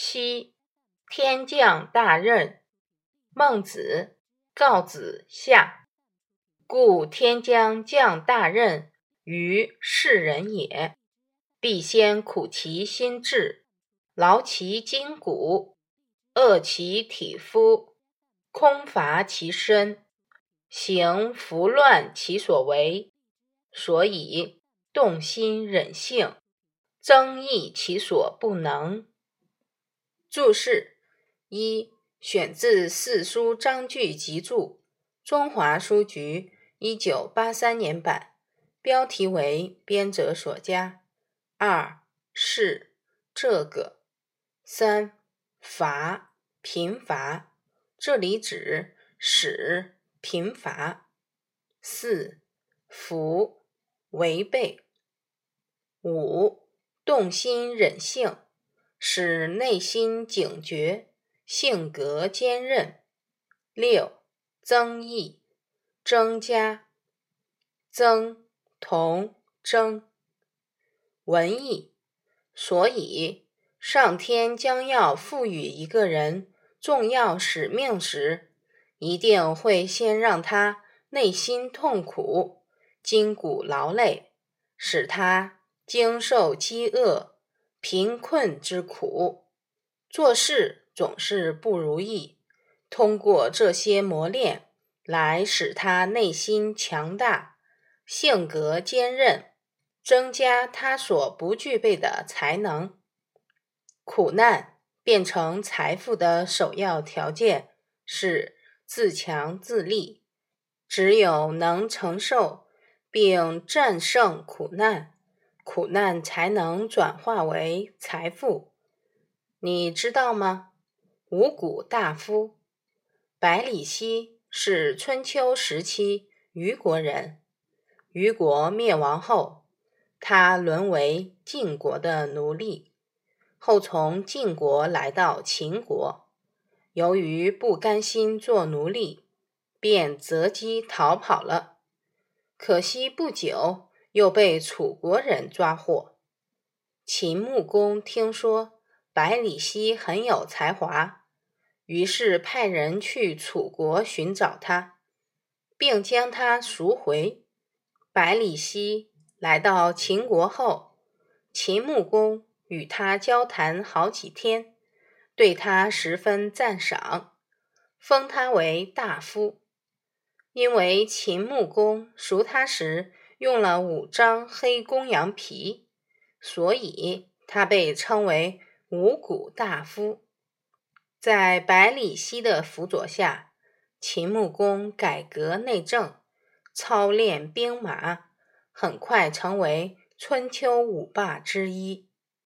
七，天降大任。孟子告子夏，故天将降大任于世人也，必先苦其心志，劳其筋骨，饿其体肤，空乏其身，行拂乱其所为，所以动心忍性，增益其所不能。注释一：选自《四书章句集注》，中华书局一九八三年版，标题为编者所加。二是这个。三乏贫乏，这里指使贫乏。四服违背。五动心忍性。使内心警觉，性格坚韧。六、增益，增加，增同增。文艺，所以上天将要赋予一个人重要使命时，一定会先让他内心痛苦，筋骨劳累，使他经受饥饿。贫困之苦，做事总是不如意。通过这些磨练，来使他内心强大，性格坚韧，增加他所不具备的才能。苦难变成财富的首要条件是自强自立。只有能承受并战胜苦难。苦难才能转化为财富，你知道吗？五谷大夫百里奚是春秋时期虞国人。虞国灭亡后，他沦为晋国的奴隶，后从晋国来到秦国。由于不甘心做奴隶，便择机逃跑了。可惜不久。又被楚国人抓获。秦穆公听说百里奚很有才华，于是派人去楚国寻找他，并将他赎回。百里奚来到秦国后，秦穆公与他交谈好几天，对他十分赞赏，封他为大夫。因为秦穆公赎他时，用了五张黑公羊皮，所以他被称为五谷大夫。在百里奚的辅佐下，秦穆公改革内政，操练兵马，很快成为春秋五霸之一。